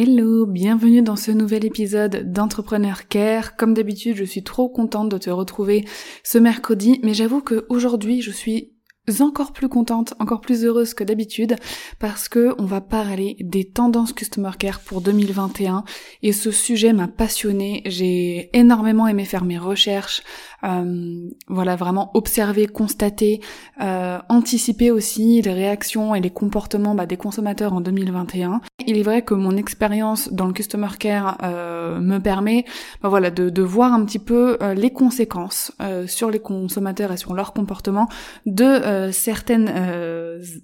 Hello, bienvenue dans ce nouvel épisode d'Entrepreneur Care. Comme d'habitude, je suis trop contente de te retrouver ce mercredi, mais j'avoue qu'aujourd'hui, je suis encore plus contente, encore plus heureuse que d'habitude parce que on va parler des tendances Customer Care pour 2021 et ce sujet m'a passionnée. J'ai énormément aimé faire mes recherches, euh, voilà vraiment observer, constater, euh, anticiper aussi les réactions et les comportements bah, des consommateurs en 2021. Il est vrai que mon expérience dans le Customer Care euh, me permet bah, voilà de, de, voir un petit peu euh, les conséquences sur les consommateurs et sur leur comportement de euh, certaines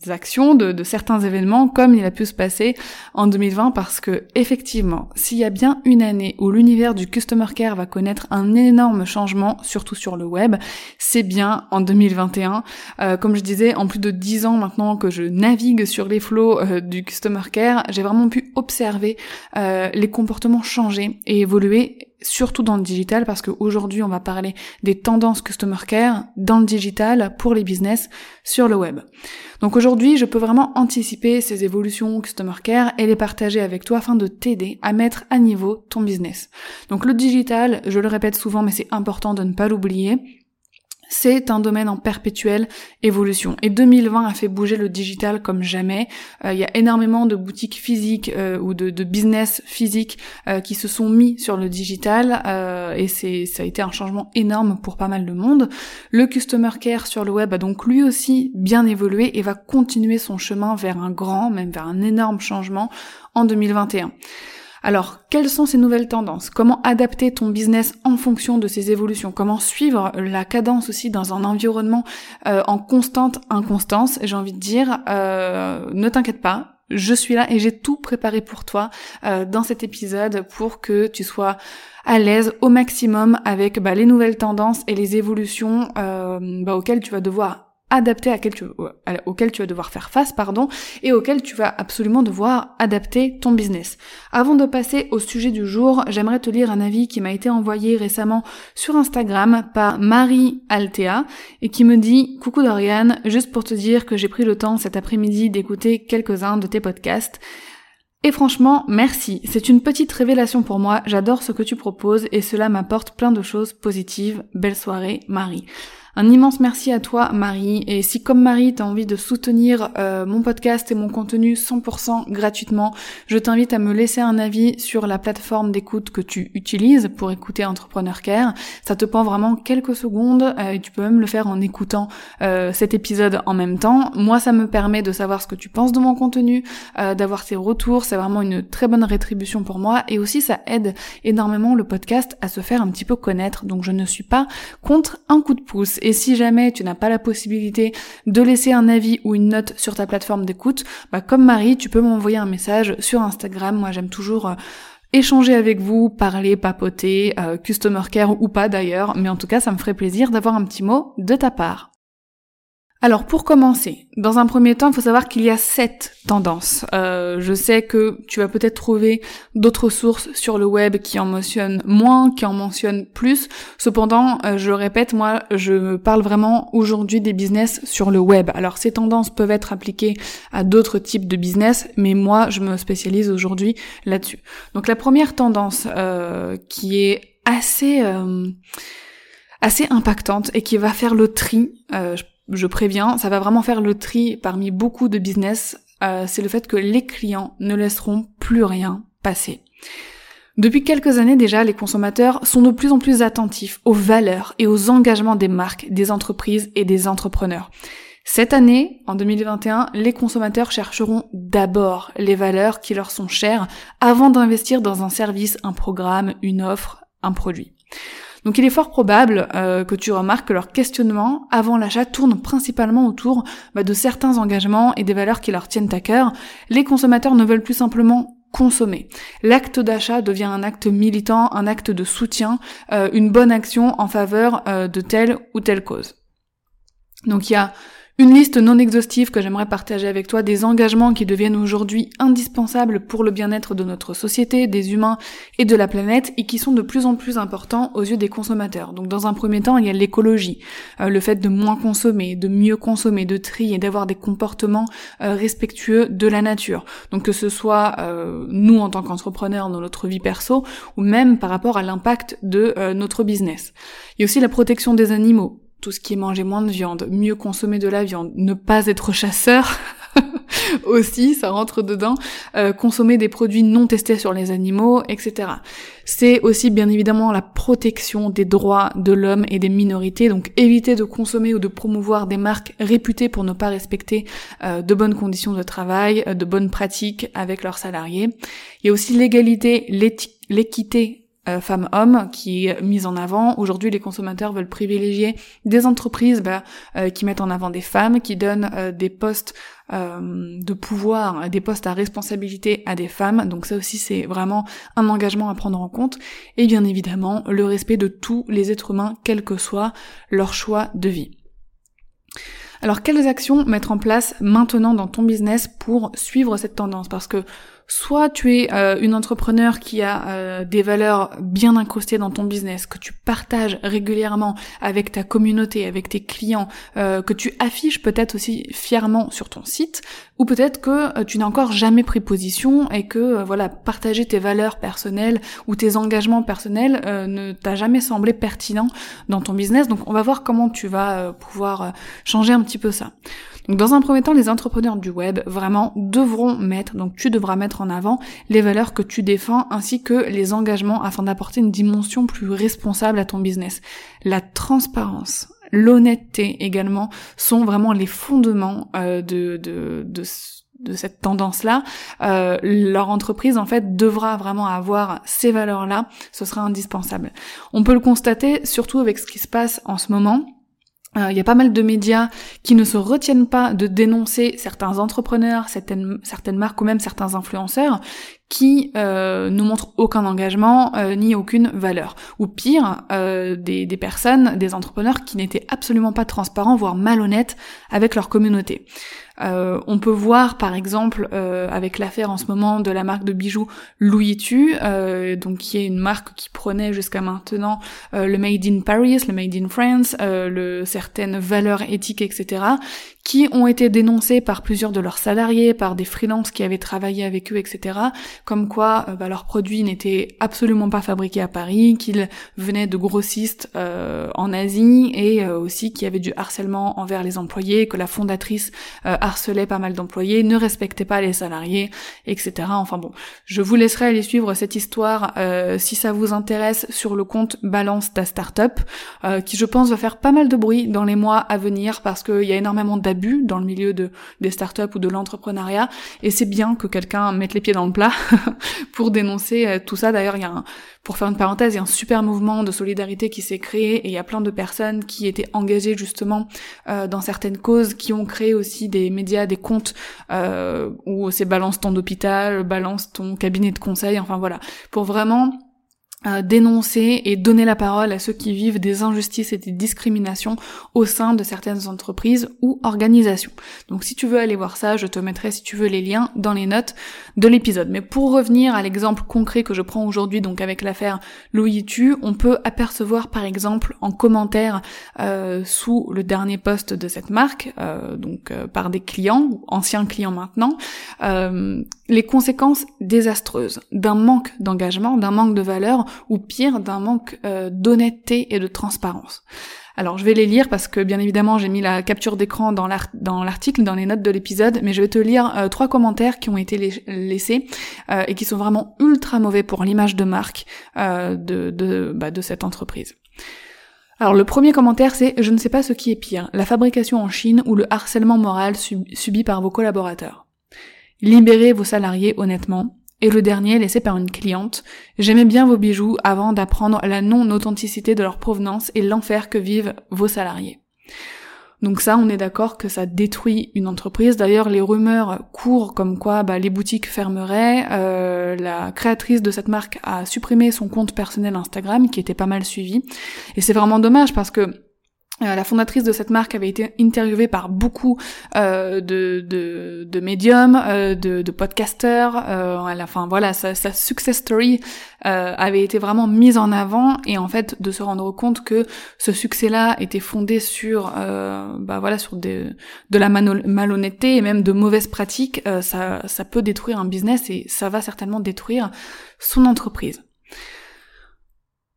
actions, de, certains événements comme il a pu se passer en 2020 parce que effectivement s'il y a bien une année où l'univers du Customer Care va connaître un énorme changement sur surtout sur le web, c'est bien en 2021. Euh, comme je disais, en plus de 10 ans maintenant que je navigue sur les flots euh, du Customer Care, j'ai vraiment pu observer euh, les comportements changer et évoluer surtout dans le digital parce qu'aujourd'hui on va parler des tendances customer care dans le digital pour les business sur le web. Donc aujourd'hui je peux vraiment anticiper ces évolutions customer care et les partager avec toi afin de t'aider à mettre à niveau ton business. Donc le digital, je le répète souvent mais c'est important de ne pas l'oublier, c'est un domaine en perpétuelle évolution. Et 2020 a fait bouger le digital comme jamais. Euh, il y a énormément de boutiques physiques euh, ou de, business physiques euh, qui se sont mis sur le digital et c'est ça a été un changement énorme pour pas mal de monde. Le customer care sur le web a donc lui aussi bien évolué et va continuer son chemin vers un grand, même vers un énorme changement en 2021. Alors, quelles sont ces nouvelles tendances? Comment adapter ton business en fonction de ces évolutions? Comment suivre la cadence aussi dans un environnement euh, en constante inconstance? J'ai envie de dire, euh, ne t'inquiète pas, je suis là et j'ai tout préparé pour toi euh, dans cet épisode pour que tu sois à l'aise au maximum avec bah, les nouvelles tendances et les évolutions bah, auxquelles tu vas devoir adapté à quel tu, auquel tu vas devoir faire face, pardon, et auquel tu vas absolument devoir adapter ton business. Avant de passer au sujet du jour, j'aimerais te lire un avis qui m'a été envoyé récemment sur Instagram par Marie Altea et qui me dit Coucou Dorian, juste pour te dire que j'ai pris le temps cet après-midi d'écouter quelques-uns de tes podcasts. Et franchement, merci. C'est une petite révélation pour moi. J'adore ce que tu proposes et cela m'apporte plein de choses positives. Belle soirée, Marie. Un immense merci à toi Marie et si comme Marie t'as envie de soutenir euh, mon podcast et mon contenu 100% gratuitement, je t'invite à me laisser un avis sur la plateforme d'écoute que tu utilises pour écouter Entrepreneur Care. Ça te prend vraiment quelques secondes euh, et tu peux même le faire en écoutant euh, cet épisode en même temps. Moi ça me permet de savoir ce que tu penses de mon contenu, d'avoir tes retours, c'est vraiment une très bonne rétribution pour moi et aussi ça aide énormément le podcast à se faire un petit peu connaître. Donc je ne suis pas contre un coup de pouce. Et si jamais tu n'as pas la possibilité de laisser un avis ou une note sur ta plateforme d'écoute, bah comme Marie, tu peux m'envoyer un message sur Instagram. Moi, j'aime toujours euh, échanger avec vous, parler, papoter, euh, customer care ou pas d'ailleurs, mais en tout cas, ça me ferait plaisir d'avoir un petit mot de ta part. Alors pour commencer, dans un premier temps, il faut savoir qu'il y a sept tendances. Euh, je sais que tu vas peut-être trouver d'autres sources sur le web qui en mentionnent moins, qui en mentionnent plus. Cependant, euh, je répète, moi, je parle vraiment aujourd'hui des business sur le web. Alors ces tendances peuvent être appliquées à d'autres types de business, mais moi, je me spécialise aujourd'hui là-dessus. Donc la première tendance euh, qui est assez assez impactante et qui va faire le tri. Euh, préviens, ça va vraiment faire le tri parmi beaucoup de business, euh, c'est le fait que les clients ne laisseront plus rien passer. Depuis quelques années déjà, les consommateurs sont de plus en plus attentifs aux valeurs et aux engagements des marques, des entreprises et des entrepreneurs. Cette année, en 2021, les consommateurs chercheront d'abord les valeurs qui leur sont chères avant d'investir dans un service, un programme, une offre, un produit. Donc il est fort probable euh, que tu remarques que leur questionnement avant l'achat tourne principalement autour bah, de certains engagements et des valeurs qui leur tiennent à cœur. Les consommateurs ne veulent plus simplement consommer. L'acte d'achat devient un acte militant, un acte de soutien, euh, une bonne action en faveur euh, de telle ou telle cause. Donc il y a une liste non exhaustive que j'aimerais partager avec toi des engagements qui deviennent aujourd'hui indispensables pour le bien-être de notre société, des humains et de la planète et qui sont de plus en plus importants aux yeux des consommateurs. Donc dans un premier temps, il y a l'écologie, euh, le fait de moins consommer, de mieux consommer, de trier, d'avoir des comportements euh, respectueux de la nature. Donc que ce soit euh, nous en tant qu'entrepreneurs dans notre vie perso ou même par rapport à l'impact de notre business. Il y a aussi la protection des animaux tout ce qui est manger moins de viande, mieux consommer de la viande, ne pas être chasseur aussi, ça rentre dedans, euh, consommer des produits non testés sur les animaux, etc. C'est aussi bien évidemment la protection des droits de l'homme et des minorités, donc éviter de consommer ou de promouvoir des marques réputées pour ne pas respecter euh, de bonnes conditions de travail, euh, de bonnes pratiques avec leurs salariés. Il y a aussi l'égalité, l'équité euh, femmes-hommes qui est mise en avant. Aujourd'hui, les consommateurs veulent privilégier des entreprises bah, euh, qui mettent en avant des femmes, qui donnent euh, des postes de pouvoir, des postes à responsabilité à des femmes. Donc ça aussi, c'est vraiment un engagement à prendre en compte. Et bien évidemment, le respect de tous les êtres humains, quel que soit leur choix de vie. Alors, quelles actions mettre en place maintenant dans ton business pour suivre cette tendance? Parce que soit tu es euh, une entrepreneur qui a euh, des valeurs bien incrustées dans ton business, que tu partages régulièrement avec ta communauté, avec tes clients, euh, que tu affiches peut-être aussi fièrement sur ton site, ou peut-être que tu n'as encore jamais pris position et que voilà partager tes valeurs personnelles ou tes engagements personnels ne t'a jamais semblé pertinent dans ton business. Donc on va voir comment tu vas pouvoir changer un petit peu ça. Donc dans un premier temps, les entrepreneurs du web vraiment devront mettre, donc tu devras mettre en avant les valeurs que tu défends ainsi que les engagements afin d'apporter une dimension plus responsable à ton business. La transparence, l'honnêteté également sont vraiment les fondements euh, de, de, de cette tendance-là, euh, leur entreprise en fait devra vraiment avoir ces valeurs-là, ce sera indispensable. On peut le constater surtout avec ce qui se passe en ce moment. Euh, il y a pas mal de médias qui ne se retiennent pas de dénoncer certains entrepreneurs, certaines, marques ou même certains influenceurs qui euh, ne montrent aucun engagement euh, ni aucune valeur. Ou pire, des, personnes, des entrepreneurs qui n'étaient absolument pas transparents, voire malhonnêtes avec leur communauté. Euh, on peut voir par exemple euh, avec l'affaire en ce moment de la marque de bijoux Louis Tu, donc qui est une marque qui prenait jusqu'à maintenant le Made in Paris, le Made in France, le, certaines valeurs éthiques, etc qui ont été dénoncés par plusieurs de leurs salariés, par des freelances qui avaient travaillé avec eux, etc. Comme quoi euh, bah, leurs produits n'étaient absolument pas fabriqués à Paris, qu'ils venaient de grossistes euh, en Asie et euh, aussi qu'il y avait du harcèlement envers les employés, que la fondatrice harcelait pas mal d'employés, ne respectait pas les salariés, etc. Enfin bon, je vous laisserai aller suivre cette histoire si ça vous intéresse sur le compte Balance ta startup, qui je pense va faire pas mal de bruit dans les mois à venir parce qu'il y a énormément d'abus dans le milieu de, des startups ou de l'entrepreneuriat. Et c'est bien que quelqu'un mette les pieds dans le plat pour dénoncer euh, tout ça. D'ailleurs, il y a un, pour faire une parenthèse, il y a un super mouvement de solidarité qui s'est créé et il y a plein de personnes qui étaient engagées justement euh, dans certaines causes, qui ont créé aussi des médias, des comptes euh, où c'est balance ton hôpital, balance ton cabinet de conseil, enfin voilà, pour vraiment dénoncer et donner la parole à ceux qui vivent des injustices et des discriminations au sein de certaines entreprises ou organisations. Donc si tu veux aller voir ça, je te mettrai si tu veux les liens dans les notes de l'épisode. Mais pour revenir à l'exemple concret que je prends aujourd'hui, donc avec l'affaire Louis Tu, on peut apercevoir par exemple en commentaire euh, sous le dernier post de cette marque, euh, donc euh, par des clients, anciens clients maintenant, les conséquences désastreuses d'un manque d'engagement, d'un manque de valeur ou pire d'un manque euh, d'honnêteté et de transparence. Alors je vais les lire parce que bien évidemment j'ai mis la capture d'écran dans l'article, dans les notes de l'épisode, mais je vais te lire euh, trois commentaires qui ont été laissés euh, et qui sont vraiment ultra mauvais pour l'image de marque euh, de, de, bah, de cette entreprise. Alors le premier commentaire c'est je ne sais pas ce qui est pire, la fabrication en Chine ou le harcèlement moral subi par vos collaborateurs. Libérez vos salariés honnêtement, et le dernier, laissé par une cliente, j'aimais bien vos bijoux avant d'apprendre la non-authenticité de leur provenance et l'enfer que vivent vos salariés. Donc ça, on est d'accord que ça détruit une entreprise. D'ailleurs, les rumeurs courent comme quoi bah, les boutiques fermeraient. Euh, la créatrice de cette marque a supprimé son compte personnel Instagram, qui était pas mal suivi. Et c'est vraiment dommage parce que euh, la fondatrice de cette marque avait été interviewée par beaucoup euh, de, de, de, médiums, euh, de, de podcasters. Euh, enfin voilà, sa, sa success story euh, avait été vraiment mise en avant et en fait de se rendre compte que ce succès-là était fondé sur, bah voilà, sur des, de la malhonnêteté et même de mauvaises pratiques, ça, ça peut détruire un business et ça va certainement détruire son entreprise.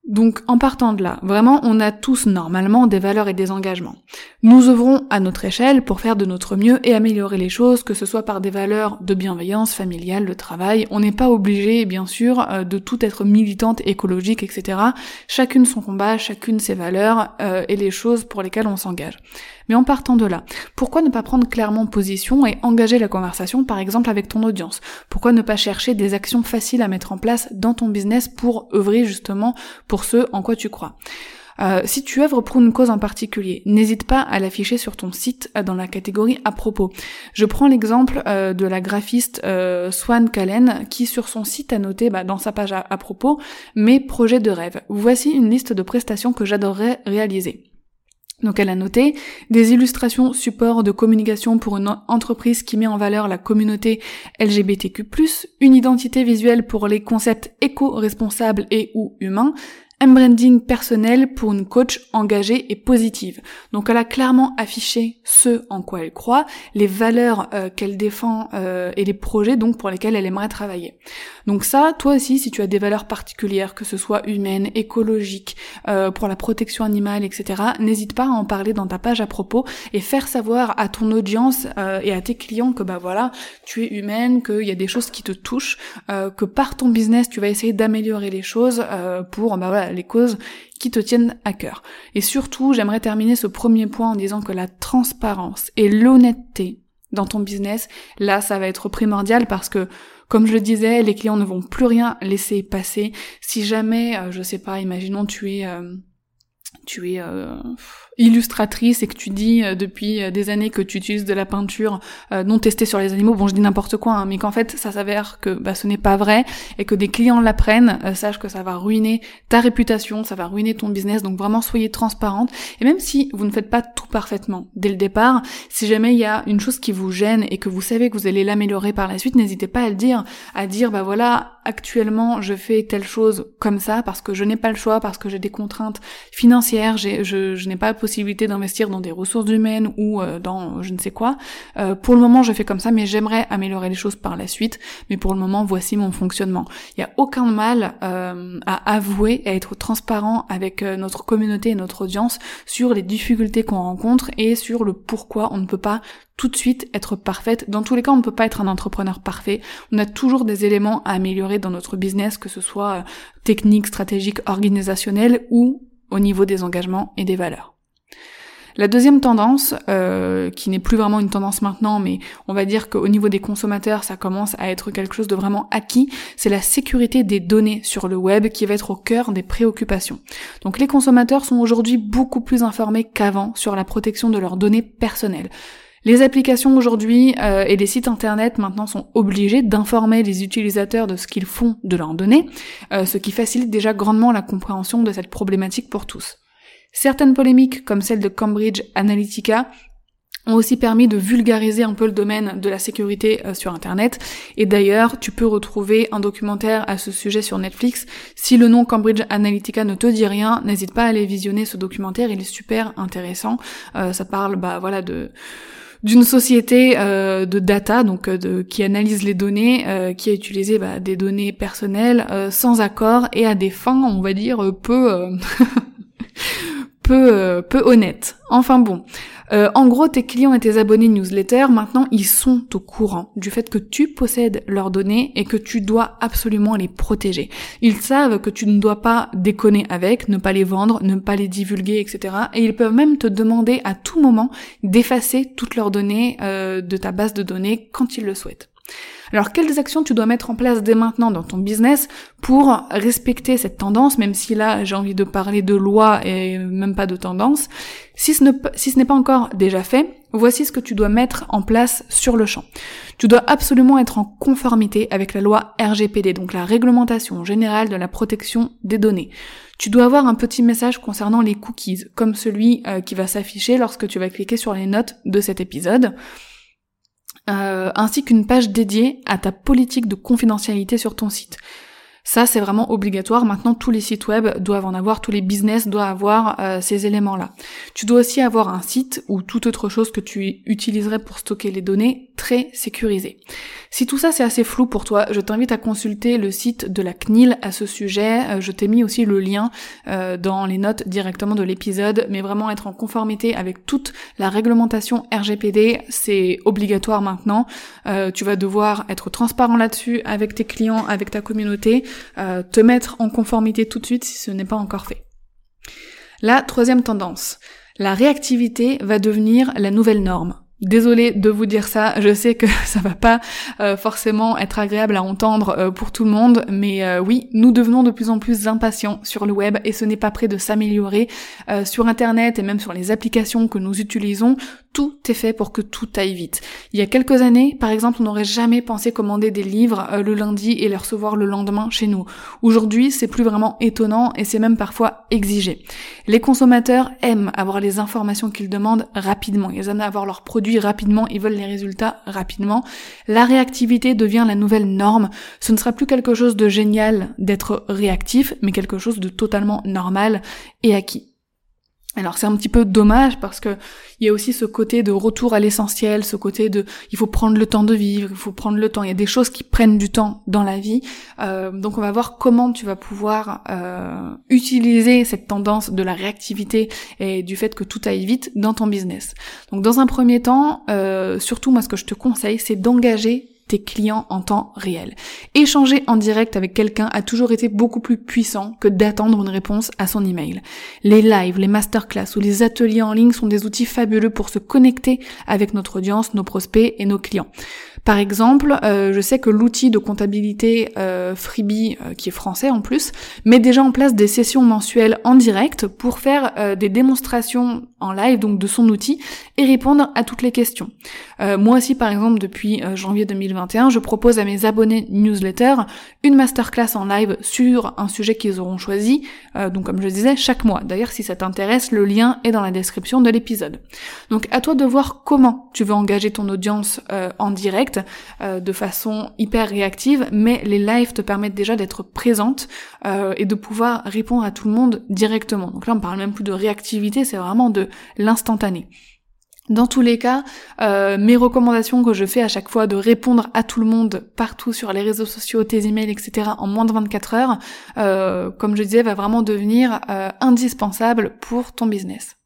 Donc en partant de là, vraiment, on a tous normalement des valeurs et des engagements. Nous œuvrons à notre échelle pour faire de notre mieux et améliorer les choses, que ce soit par des valeurs de bienveillance familiale, de travail. On n'est pas obligé, bien sûr, euh, de tout être militante, écologique, etc. Chacune son combat, chacune ses valeurs euh, et les choses pour lesquelles on s'engage. Mais en partant de là, pourquoi ne pas prendre clairement position et engager la conversation par exemple avec ton audience? Pourquoi ne pas chercher des actions faciles à mettre en place dans ton business pour œuvrer justement pour ce en quoi tu crois euh, si tu œuvres pour une cause en particulier, n'hésite pas à l'afficher sur ton site euh, dans la catégorie à propos. Je prends l'exemple euh, de la graphiste Swan Callen qui sur son site a noté bah, dans sa page à propos mes projets de rêve. Voici une liste de prestations que j'adorerais réaliser. Donc elle a noté des illustrations support de communication pour une entreprise qui met en valeur la communauté LGBTQ+, une identité visuelle pour les concepts éco-responsables et ou humains, un branding personnel pour une coach engagée et positive. Donc elle a clairement affiché ce en quoi elle croit, les valeurs euh, qu'elle défend euh, et les projets donc pour lesquels elle aimerait travailler. Donc ça, toi aussi, si tu as des valeurs particulières, que ce soit humaines, écologiques, euh, pour la protection animale, etc., n'hésite pas à en parler dans ta page à propos et faire savoir à ton audience et à tes clients que bah voilà, tu es humaine, qu'il y a des choses qui te touchent, que par ton business tu vas essayer d'améliorer les choses pour bah voilà les causes qui te tiennent à cœur. Et surtout, j'aimerais terminer ce premier point en disant que la transparence et l'honnêteté dans ton business, là, ça va être primordial parce que, comme je le disais, les clients ne vont plus rien laisser passer. Si jamais, euh, je sais pas, imaginons tu es, euh, tu es euh, illustratrice et que tu dis euh, depuis euh, des années que tu utilises de la peinture euh, non testée sur les animaux, bon je dis n'importe quoi, hein, mais qu'en fait ça s'avère que bah, ce n'est pas vrai et que des clients l'apprennent, sache que ça va ruiner ta réputation, ça va ruiner ton business, donc vraiment soyez transparente. Et même si vous ne faites pas tout parfaitement dès le départ, si jamais il y a une chose qui vous gêne et que vous savez que vous allez l'améliorer par la suite, n'hésitez pas à le dire, à dire bah voilà actuellement je fais telle chose comme ça parce que je n'ai pas le choix, parce que j'ai des contraintes financières, je, je n'ai pas possibilité d'investir dans des ressources humaines ou euh, dans je ne sais quoi. Euh, pour le moment, je fais comme ça, mais j'aimerais améliorer les choses par la suite. Mais pour le moment, voici mon fonctionnement. Il n'y a aucun mal euh, à avouer, à être transparent avec notre communauté et notre audience sur les difficultés qu'on rencontre et sur le pourquoi on ne peut pas tout de suite être parfaite. Dans tous les cas, on ne peut pas être un entrepreneur parfait. On a toujours des éléments à améliorer dans notre business, que ce soit technique, stratégique, organisationnel ou au niveau des engagements et des valeurs. La deuxième tendance, euh, qui n'est plus vraiment une tendance maintenant, mais on va dire qu'au niveau des consommateurs, ça commence à être quelque chose de vraiment acquis, c'est la sécurité des données sur le web qui va être au cœur des préoccupations. Donc les consommateurs sont aujourd'hui beaucoup plus informés qu'avant sur la protection de leurs données personnelles. Les applications aujourd'hui euh, et les sites internet maintenant sont obligés d'informer les utilisateurs de ce qu'ils font de leurs données, euh, ce qui facilite déjà grandement la compréhension de cette problématique pour tous. Certaines polémiques, comme celle de Cambridge Analytica, ont aussi permis de vulgariser un peu le domaine de la sécurité euh, sur Internet. Et d'ailleurs, tu peux retrouver un documentaire à ce sujet sur Netflix. Si le nom Cambridge Analytica ne te dit rien, n'hésite pas à aller visionner ce documentaire, il est super intéressant. Euh, ça parle, bah voilà, de d'une société euh, de data, donc de, qui analyse les données, qui a utilisé bah, des données personnelles sans accord et à des fins, on va dire, peu peu euh, honnête. Enfin bon, euh, en gros, tes clients et tes abonnés newsletter, maintenant, ils sont au courant du fait que tu possèdes leurs données et que tu dois absolument les protéger. Ils savent que tu ne dois pas déconner avec, ne pas les vendre, ne pas les divulguer, etc. Et ils peuvent même te demander à tout moment d'effacer toutes leurs données euh, de ta base de données quand ils le souhaitent. Alors quelles actions tu dois mettre en place dès maintenant dans ton business pour respecter cette tendance, même si là j'ai envie de parler de loi et même pas de tendance? Si ce n'est pas encore déjà fait, voici ce que tu dois mettre en place sur le champ. Tu dois absolument être en conformité avec la loi RGPD, donc la réglementation générale de la protection des données. Tu dois avoir un petit message concernant les cookies, comme celui euh, qui va s'afficher lorsque tu vas cliquer sur les notes de cet épisode. Euh, ainsi qu'une page dédiée à ta politique de confidentialité sur ton site. Ça, c'est vraiment obligatoire. Maintenant, tous les sites web doivent en avoir, tous les business doivent avoir euh, ces éléments-là. Tu dois aussi avoir un site ou toute autre chose que tu utiliserais pour stocker les données très sécurisé. Si tout ça c'est assez flou pour toi, je t'invite à consulter le site de la CNIL à ce sujet. Euh, je t'ai mis aussi le lien euh, dans les notes directement de l'épisode, mais vraiment être en conformité avec toute la réglementation RGPD, c'est obligatoire maintenant. tu vas devoir être transparent là-dessus avec tes clients, avec ta communauté. Euh, te mettre en conformité tout de suite si ce n'est pas encore fait. La troisième tendance, la réactivité va devenir la nouvelle norme. Désolée de vous dire ça, je sais que ça va pas euh, forcément être agréable à entendre euh, pour tout le monde, mais euh, oui, nous devenons de plus en plus impatients sur le web et ce n'est pas prêt de s'améliorer. sur internet et même sur les applications que nous utilisons, tout est fait pour que tout aille vite. Il y a quelques années, par exemple, on n'aurait jamais pensé commander des livres le lundi et les recevoir le lendemain chez nous. Aujourd'hui, c'est plus vraiment étonnant et c'est même parfois exigé. Les consommateurs aiment avoir les informations qu'ils demandent rapidement, ils aiment avoir leurs produits rapidement, ils veulent les résultats rapidement. La réactivité devient la nouvelle norme. Ce ne sera plus quelque chose de génial d'être réactif, mais quelque chose de totalement normal et acquis. Alors c'est un petit peu dommage parce que il y a aussi ce côté de retour à l'essentiel, ce côté de il faut prendre le temps de vivre, il faut prendre le temps. Il y a des choses qui prennent du temps dans la vie, euh, donc on va voir comment tu vas pouvoir euh, utiliser cette tendance de la réactivité et du fait que tout aille vite dans ton business. Donc dans un premier temps, euh, surtout moi ce que je te conseille, c'est d'engager tes clients en temps réel. Échanger en direct avec quelqu'un a toujours été beaucoup plus puissant que d'attendre une réponse à son email. Les lives, les masterclass ou les ateliers en ligne sont des outils fabuleux pour se connecter avec notre audience, nos prospects et nos clients. Par exemple, euh, je sais que l'outil de comptabilité euh, Freebie, euh, qui est français en plus, met déjà en place des sessions mensuelles en direct pour faire des démonstrations en live donc de son outil et répondre à toutes les questions. moi aussi par exemple depuis janvier 2021, je propose à mes abonnés newsletter une masterclass en live sur un sujet qu'ils auront choisi, donc comme je disais chaque mois. D'ailleurs si ça t'intéresse, le lien est dans la description de l'épisode. Donc à toi de voir comment tu veux engager ton audience en direct euh, de façon hyper réactive, mais les lives te permettent déjà d'être présente euh, et de pouvoir répondre à tout le monde directement. Donc là, on parle même plus de réactivité, c'est vraiment de l'instantané. Dans tous les cas, euh, mes recommandations que je fais à chaque fois de répondre à tout le monde partout sur les réseaux sociaux, tes emails, etc. en moins de 24 heures, comme je disais, va vraiment devenir indispensable pour ton business.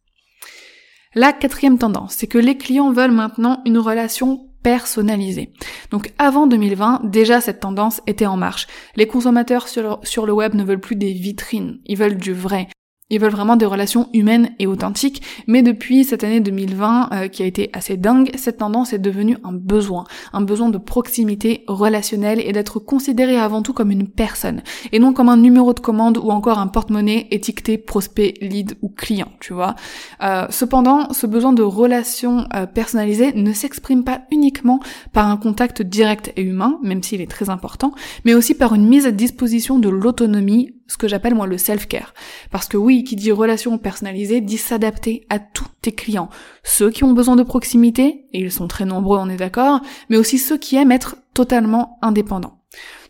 La quatrième tendance, c'est que les clients veulent maintenant une relation personnalisé. Donc avant 2020, déjà cette tendance était en marche. Les consommateurs sur, le web ne veulent plus des vitrines, ils veulent du vrai. Ils veulent vraiment des relations humaines et authentiques, mais depuis cette année 2020 euh, qui a été assez dingue, cette tendance est devenue un besoin, un besoin de proximité relationnelle et d'être considéré avant tout comme une personne, et non comme un numéro de commande ou encore un porte-monnaie étiqueté prospect, lead ou client, tu vois. Euh, cependant, ce besoin de relations euh, personnalisées ne s'exprime pas uniquement par un contact direct et humain, même s'il est très important, mais aussi par une mise à disposition de l'autonomie ce que j'appelle moi le self-care. Parce que oui, qui dit relation personnalisée dit s'adapter à tous tes clients. Ceux qui ont besoin de proximité, et ils sont très nombreux, on est d'accord, mais aussi ceux qui aiment être totalement indépendants.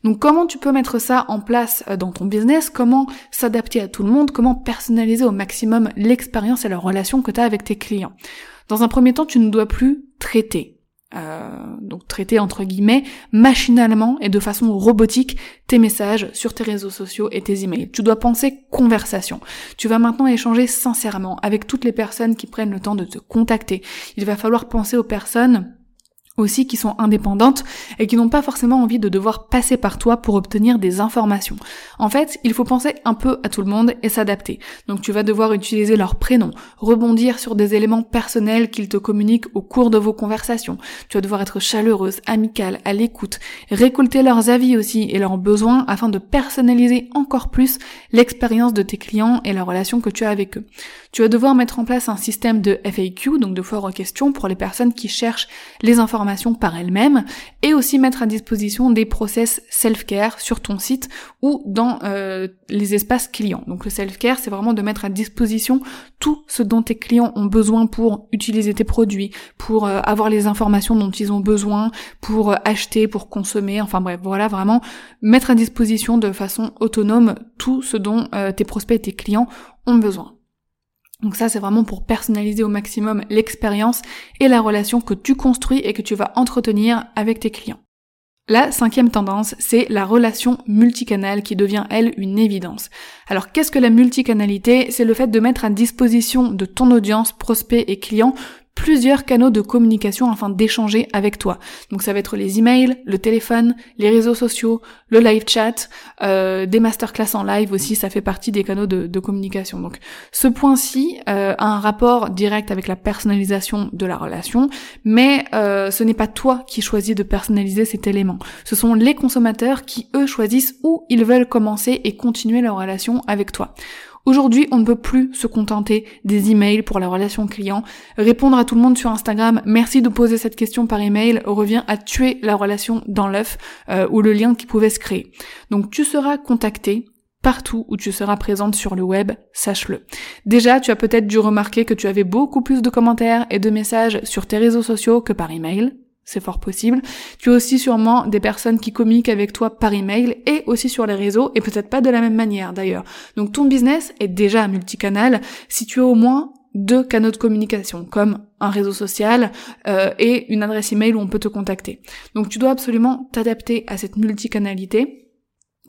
Donc comment tu peux mettre ça en place euh, dans ton business? Comment s'adapter à tout le monde? Comment personnaliser au maximum l'expérience et la relation que tu as avec tes clients? Dans un premier temps, tu ne dois plus traiter euh, donc traiter entre guillemets machinalement et de façon robotique tes messages sur tes réseaux sociaux et tes emails. Tu dois penser conversation. Tu vas maintenant échanger sincèrement avec toutes les personnes qui prennent le temps de te contacter. Il va falloir penser aux personnes aussi qui sont indépendantes et qui n'ont pas forcément envie de devoir passer par toi pour obtenir des informations. En fait, il faut penser un peu à tout le monde et s'adapter. Donc tu vas devoir utiliser leur prénom, rebondir sur des éléments personnels qu'ils te communiquent au cours de vos conversations. Tu vas devoir être chaleureuse, amicale, à l'écoute, récolter leurs avis aussi et leurs besoins afin de personnaliser encore plus l'expérience de tes clients et la relation que tu as avec eux. Tu vas devoir mettre en place un système de FAQ, donc de foire aux questions pour les personnes qui cherchent les informations par elle-même et aussi mettre à disposition des process self-care sur ton site ou dans euh, les espaces clients. Donc le self-care, c'est vraiment de mettre à disposition tout ce dont tes clients ont besoin pour utiliser tes produits, pour euh, avoir les informations dont ils ont besoin, pour euh, acheter, pour consommer, enfin bref, voilà vraiment mettre à disposition de façon autonome tout ce dont tes prospects et tes clients ont besoin. Donc ça, c'est vraiment pour personnaliser au maximum l'expérience et la relation que tu construis et que tu vas entretenir avec tes clients. La cinquième tendance, c'est la relation multicanal qui devient, elle, une évidence. Alors qu'est-ce que la multicanalité? C'est le fait de mettre à disposition de ton audience, prospects et clients plusieurs canaux de communication afin d'échanger avec toi. Donc ça va être les emails, le téléphone, les réseaux sociaux, le live chat, euh, des masterclass en live aussi, ça fait partie des canaux de, communication. Donc ce point-ci euh, a un rapport direct avec la personnalisation de la relation, mais euh, ce n'est pas toi qui choisis de personnaliser cet élément. Ce sont les consommateurs qui, eux, choisissent où ils veulent commencer et continuer leur relation avec toi. Aujourd'hui, on ne peut plus se contenter des emails pour la relation client. Répondre à tout le monde sur Instagram, merci de poser cette question par email, revient à tuer la relation dans l'œuf euh, ou le lien qui pouvait se créer. Donc tu seras contacté partout où tu seras présente sur le web, sache-le. Déjà, tu as peut-être dû remarquer que tu avais beaucoup plus de commentaires et de messages sur tes réseaux sociaux que par email c'est fort possible. Tu as aussi sûrement des personnes qui communiquent avec toi par email et aussi sur les réseaux et peut-être pas de la même manière d'ailleurs. Donc ton business est déjà multicanal si tu as au moins deux canaux de communication comme un réseau social euh, et une adresse email où on peut te contacter. Donc tu dois absolument t'adapter à cette multicanalité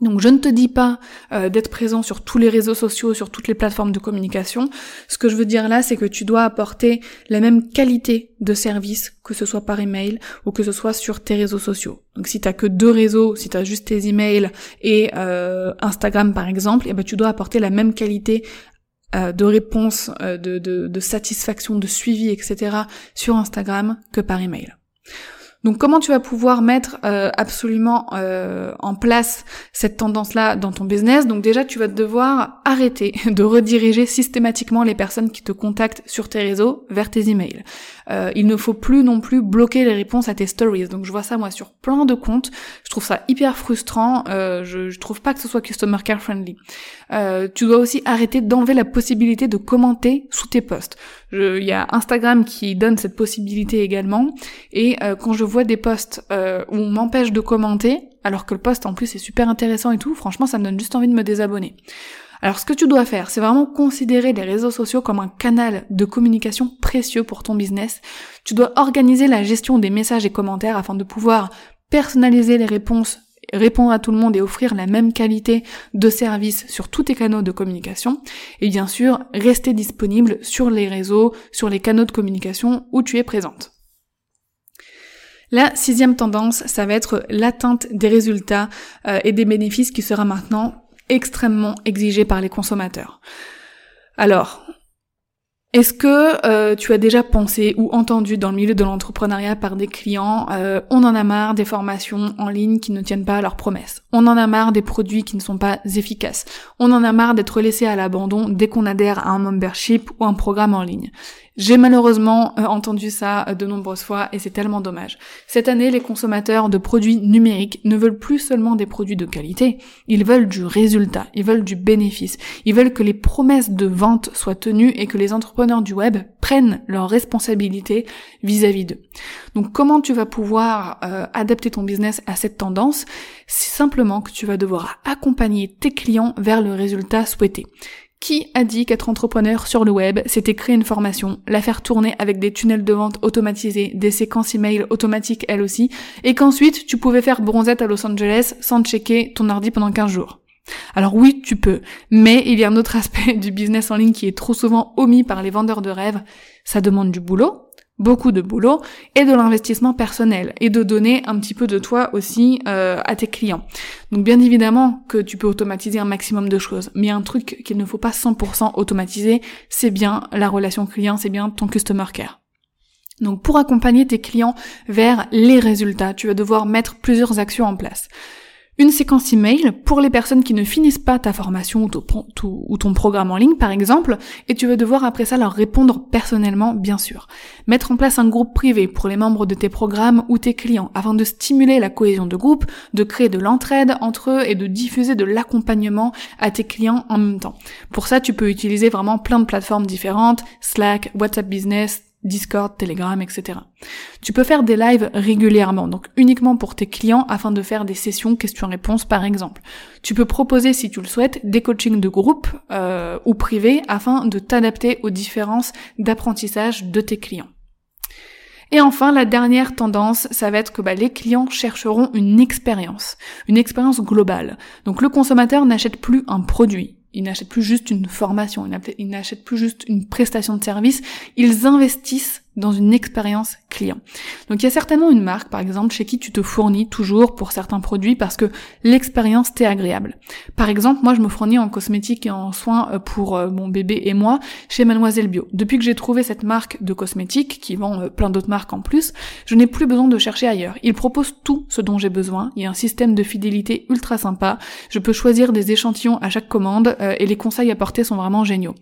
donc je ne te dis pas euh, d'être présent sur tous les réseaux sociaux, sur toutes les plateformes de communication. Ce que je veux dire là, c'est que tu dois apporter la même qualité de service, que ce soit par email ou que ce soit sur tes réseaux sociaux. Donc si t'as que deux réseaux, si t'as juste tes emails et euh, Instagram par exemple, eh ben tu dois apporter la même qualité euh, de réponse, de, de satisfaction, de suivi, etc. sur Instagram que par email. Donc comment tu vas pouvoir mettre euh, absolument euh, en place cette tendance-là dans ton business? Donc déjà, tu vas devoir arrêter de rediriger systématiquement les personnes qui te contactent sur tes réseaux vers tes emails. Euh, il ne faut plus non plus bloquer les réponses à tes stories. Donc je vois ça moi sur plein de comptes. Je trouve ça hyper frustrant. je, je trouve pas que ce soit customer care friendly. tu dois aussi arrêter d'enlever la possibilité de commenter sous tes posts. Il y a Instagram qui donne cette possibilité également. Et quand je vois des posts euh, où on m'empêche de commenter, alors que le post en plus est super intéressant et tout, franchement ça me donne juste envie de me désabonner. Alors ce que tu dois faire, c'est vraiment considérer les réseaux sociaux comme un canal de communication précieux pour ton business. Tu dois organiser la gestion des messages et commentaires afin de pouvoir personnaliser les réponses répondre à tout le monde et offrir la même qualité de service sur tous tes canaux de communication. Et bien sûr, rester disponible sur les réseaux, sur les canaux de communication où tu es présente. La sixième tendance, ça va être l'atteinte des résultats euh, et des bénéfices qui sera maintenant extrêmement exigée par les consommateurs. Alors, est-ce que euh, tu as déjà pensé ou entendu dans le milieu de l'entrepreneuriat par des clients, euh, on en a marre des formations en ligne qui ne tiennent pas à leurs promesses, on en a marre des produits qui ne sont pas efficaces, on en a marre d'être laissé à l'abandon dès qu'on adhère à un membership ou un programme en ligne. J'ai malheureusement euh, entendu ça de nombreuses fois et c'est tellement dommage. Cette année, les consommateurs de produits numériques ne veulent plus seulement des produits de qualité, ils veulent du résultat, ils veulent du bénéfice, ils veulent que les promesses de vente soient tenues et que les entrepreneurs du web prennent leurs responsabilités vis-à-vis d'eux. Donc comment tu vas pouvoir euh, adapter ton business à cette tendance? C'est simplement que tu vas devoir accompagner tes clients vers le résultat souhaité. Qui a dit qu'être entrepreneur sur le web, c'était créer une formation, la faire tourner avec des tunnels de vente automatisés, des séquences email automatiques elles aussi, et qu'ensuite tu pouvais faire bronzette à Los Angeles sans checker ton ordi pendant 15 jours? Alors oui, tu peux, mais il y a un autre aspect du business en ligne qui est trop souvent omis par les vendeurs de rêves. Ça demande du boulot, beaucoup de boulot et de l'investissement personnel et de donner un petit peu de toi aussi euh, à tes clients. Donc bien évidemment que tu peux automatiser un maximum de choses, mais un truc qu'il ne faut pas 100% automatiser, c'est bien la relation client, c'est bien ton customer care. Donc pour accompagner tes clients vers les résultats, tu vas devoir mettre plusieurs actions en place une séquence email pour les personnes qui ne finissent pas ta formation ou ton, programme en ligne par exemple, et tu vas devoir après ça leur répondre personnellement bien sûr. Mettre en place un groupe privé pour les membres de tes programmes ou tes clients afin de stimuler la cohésion de groupe, de créer de l'entraide entre eux et de diffuser de l'accompagnement à tes clients en même temps. Pour ça, tu peux utiliser vraiment plein de plateformes différentes, Slack, WhatsApp Business, Discord, Telegram, etc. Tu peux faire des lives régulièrement, donc uniquement pour tes clients afin de faire des sessions questions-réponses par exemple. Tu peux proposer, si tu le souhaites, des coachings de groupe euh, ou privés afin de t'adapter aux différences d'apprentissage de tes clients. Et enfin, la dernière tendance, ça va être que bah, les clients chercheront une expérience, une expérience globale. Donc le consommateur n'achète plus un produit, ils n'achètent plus juste une formation, ils n'achètent plus juste une prestation de service, ils investissent dans une expérience client. Donc il y a certainement une marque, par exemple, chez qui tu te fournis toujours pour certains produits parce que l'expérience t'est agréable. Par exemple, moi je me fournis en cosmétiques et en soins euh, pour euh, mon bébé et moi chez Mademoiselle Bio. Depuis que j'ai trouvé cette marque de cosmétiques, qui vend euh, plein d'autres marques en plus, je n'ai plus besoin de chercher ailleurs. Ils proposent tout ce dont j'ai besoin, il y a un système de fidélité ultra sympa, je peux choisir des échantillons à chaque commande et les conseils apportés sont vraiment géniaux.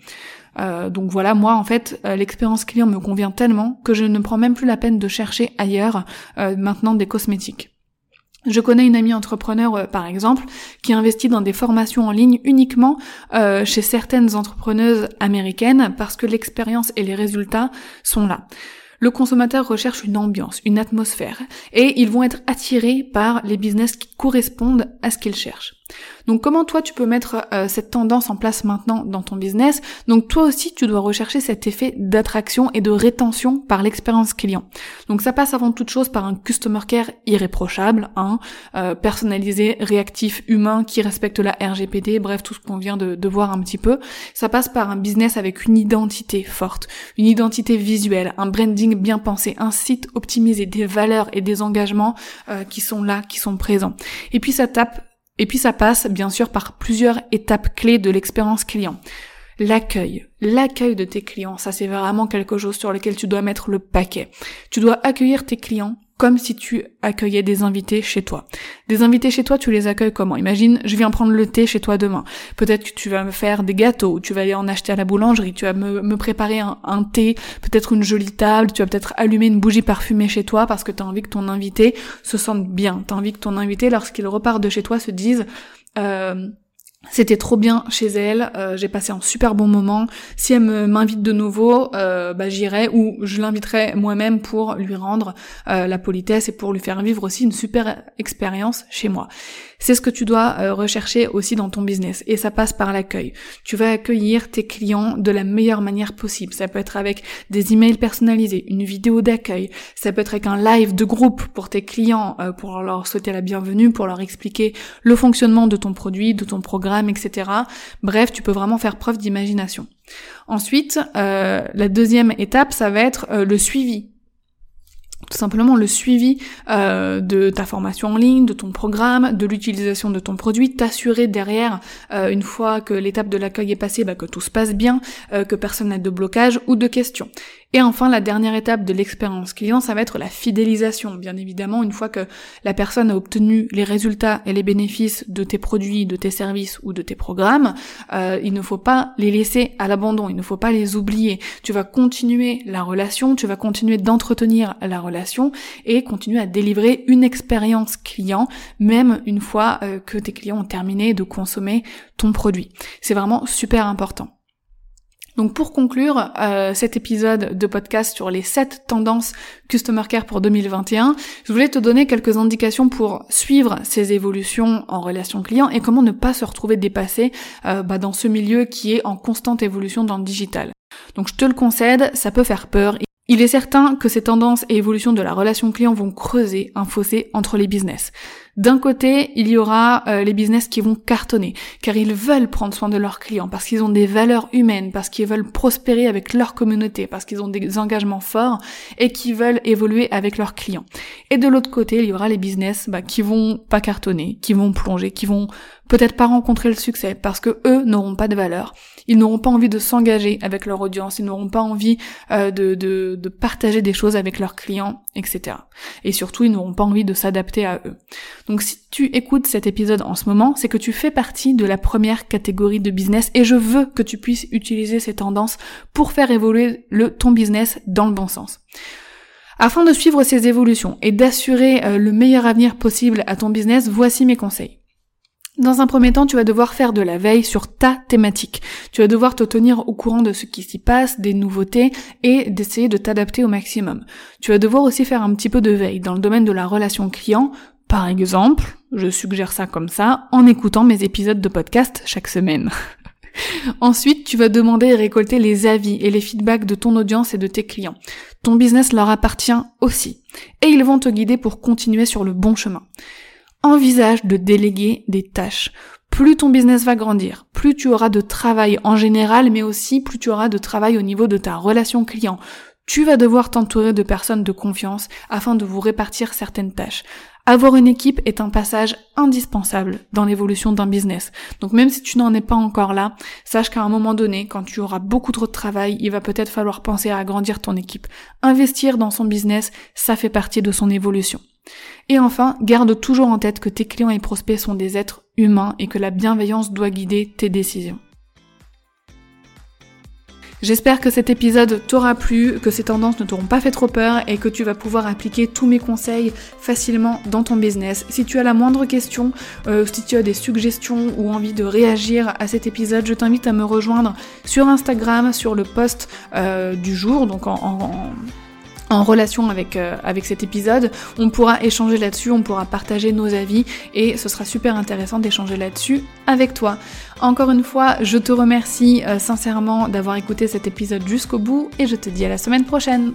Euh, donc voilà, moi en fait, euh, l'expérience client me convient tellement que je ne prends même plus la peine de chercher ailleurs euh, maintenant des cosmétiques. Je connais une amie entrepreneur, par exemple, qui investit dans des formations en ligne uniquement chez certaines entrepreneuses américaines parce que l'expérience et les résultats sont là. Le consommateur recherche une ambiance, une atmosphère, et ils vont être attirés par les business qui correspondent à ce qu'ils cherchent. Donc comment toi tu peux mettre euh, cette tendance en place maintenant dans ton business? Donc toi aussi tu dois rechercher cet effet d'attraction et de rétention par l'expérience client. Donc ça passe avant toute chose par un customer care irréprochable, hein, euh, personnalisé, réactif, humain, qui respecte la RGPD, bref tout ce qu'on vient de, voir un petit peu. Ça passe par un business avec une identité forte, une identité visuelle, un branding bien pensé, un site optimisé, des valeurs et des engagements euh, qui sont là, qui sont présents. Et puis ça tape et puis ça passe bien sûr par plusieurs étapes clés de l'expérience client. L'accueil, l'accueil de tes clients, ça c'est vraiment quelque chose sur lequel tu dois mettre le paquet. Tu dois accueillir tes clients comme si tu accueillais des invités chez toi. Des invités chez toi, tu les accueilles comment? Imagine, je viens prendre le thé chez toi demain. Peut-être que tu vas me faire des gâteaux, tu vas aller en acheter à la boulangerie, tu vas me, préparer un, un thé, peut-être une jolie table, tu vas peut-être allumer une bougie parfumée chez toi parce que tu as envie que ton invité se sente bien. Tu as envie que ton invité, lorsqu'il repart de chez toi, se dise... Euh, c'était trop bien chez elle, euh, j'ai passé un super bon moment. Si elle m'invite de nouveau, euh, bah, j'irai ou je l'inviterai moi-même pour lui rendre euh, la politesse et pour lui faire vivre aussi une super expérience chez moi. C'est ce que tu dois rechercher aussi dans ton business et ça passe par l'accueil. Tu vas accueillir tes clients de la meilleure manière possible. Ça peut être avec des emails personnalisés, une vidéo d'accueil, ça peut être avec un live de groupe pour tes clients pour leur souhaiter la bienvenue, pour leur expliquer le fonctionnement de ton produit, de ton programme, etc. Bref, tu peux vraiment faire preuve d'imagination. Ensuite, euh, la deuxième étape, ça va être le suivi tout simplement le suivi euh, de ta formation en ligne, de ton programme, de l'utilisation de ton produit, t'assurer derrière, euh, une fois que l'étape de l'accueil est passée, bah, que tout se passe bien, euh, que personne n'a de blocage ou de questions. Et enfin, la dernière étape de l'expérience client, ça va être la fidélisation. Bien évidemment, une fois que la personne a obtenu les résultats et les bénéfices de tes produits, de tes services ou de tes programmes, euh, il ne faut pas les laisser à l'abandon, il ne faut pas les oublier. Tu vas continuer la relation, tu vas continuer d'entretenir la relation et continuer à délivrer une expérience client, même une fois euh, que tes clients ont terminé de consommer ton produit. C'est vraiment super important. Donc pour conclure euh, cet épisode de podcast sur les 7 tendances Customer Care pour 2021, je voulais te donner quelques indications pour suivre ces évolutions en relation client et comment ne pas se retrouver dépassé euh, bah, dans ce milieu qui est en constante évolution dans le digital. Donc je te le concède, ça peut faire peur. Il est certain que ces tendances et évolutions de la relation client vont creuser un fossé entre les business. D'un côté, il y aura euh, les business qui vont cartonner, car ils veulent prendre soin de leurs clients, parce qu'ils ont des valeurs humaines, parce qu'ils veulent prospérer avec leur communauté, parce qu'ils ont des engagements forts et qui veulent évoluer avec leurs clients. Et de l'autre côté, il y aura les business bah, qui vont pas cartonner, qui vont plonger, qui vont peut-être pas rencontrer le succès, parce que eux n'auront pas de valeur. Ils n'auront pas envie de s'engager avec leur audience, ils n'auront pas envie euh, de, de, de partager des choses avec leurs clients, etc. Et surtout, ils n'auront pas envie de s'adapter à eux. Donc si tu écoutes cet épisode en ce moment, c'est que tu fais partie de la première catégorie de business et je veux que tu puisses utiliser ces tendances pour faire évoluer le, ton business dans le bon sens. Afin de suivre ces évolutions et d'assurer euh, le meilleur avenir possible à ton business, voici mes conseils. Dans un premier temps, tu vas devoir faire de la veille sur ta thématique. Tu vas devoir te tenir au courant de ce qui s'y passe, des nouveautés et d'essayer de t'adapter au maximum. Tu vas devoir aussi faire un petit peu de veille dans le domaine de la relation client par exemple, je suggère ça comme ça, en écoutant mes épisodes de podcast chaque semaine. Ensuite, tu vas demander et récolter les avis et les feedbacks de ton audience et de tes clients. Ton business leur appartient aussi. Et ils vont te guider pour continuer sur le bon chemin. Envisage de déléguer des tâches. Plus ton business va grandir, plus tu auras de travail en général, mais aussi plus tu auras de travail au niveau de ta relation client, tu vas devoir t'entourer de personnes de confiance afin de vous répartir certaines tâches. Avoir une équipe est un passage indispensable dans l'évolution d'un business. Donc même si tu n'en es pas encore là, sache qu'à un moment donné, quand tu auras beaucoup trop de travail, il va peut-être falloir penser à agrandir ton équipe. Investir dans son business, ça fait partie de son évolution. Et enfin, garde toujours en tête que tes clients et prospects sont des êtres humains et que la bienveillance doit guider tes décisions. J'espère que cet épisode t'aura plu, que ces tendances ne t'auront pas fait trop peur et que tu vas pouvoir appliquer tous mes conseils facilement dans ton business. Si tu as la moindre question, euh, si tu as des suggestions ou envie de réagir à cet épisode, je t'invite à me rejoindre sur Instagram, sur le post euh, du jour, donc en en relation avec, euh, avec cet épisode. On pourra échanger là-dessus, on pourra partager nos avis et ce sera super intéressant d'échanger là-dessus avec toi. Encore une fois, je te remercie euh, sincèrement d'avoir écouté cet épisode jusqu'au bout et je te dis à la semaine prochaine.